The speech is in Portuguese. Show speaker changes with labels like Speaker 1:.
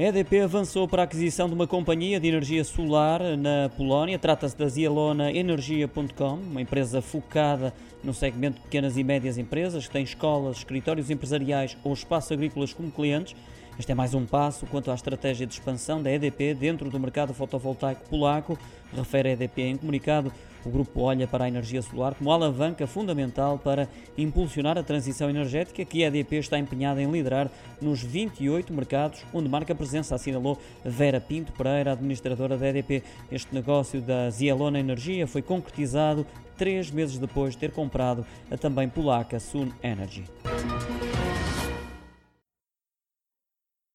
Speaker 1: A EDP avançou para a aquisição de uma companhia de energia solar na Polónia. Trata-se da zielonaenergia.com, uma empresa focada no segmento de pequenas e médias empresas, que tem escolas, escritórios empresariais ou espaços agrícolas como clientes. Este é mais um passo quanto à estratégia de expansão da EDP dentro do mercado fotovoltaico polaco, refere a EDP em comunicado. O grupo olha para a energia solar como alavanca fundamental para impulsionar a transição energética que a EDP está empenhada em liderar nos 28 mercados onde marca presença, assinalou Vera Pinto Pereira, administradora da EDP. Este negócio da Zielona Energia foi concretizado três meses depois de ter comprado a também polaca Sun Energy.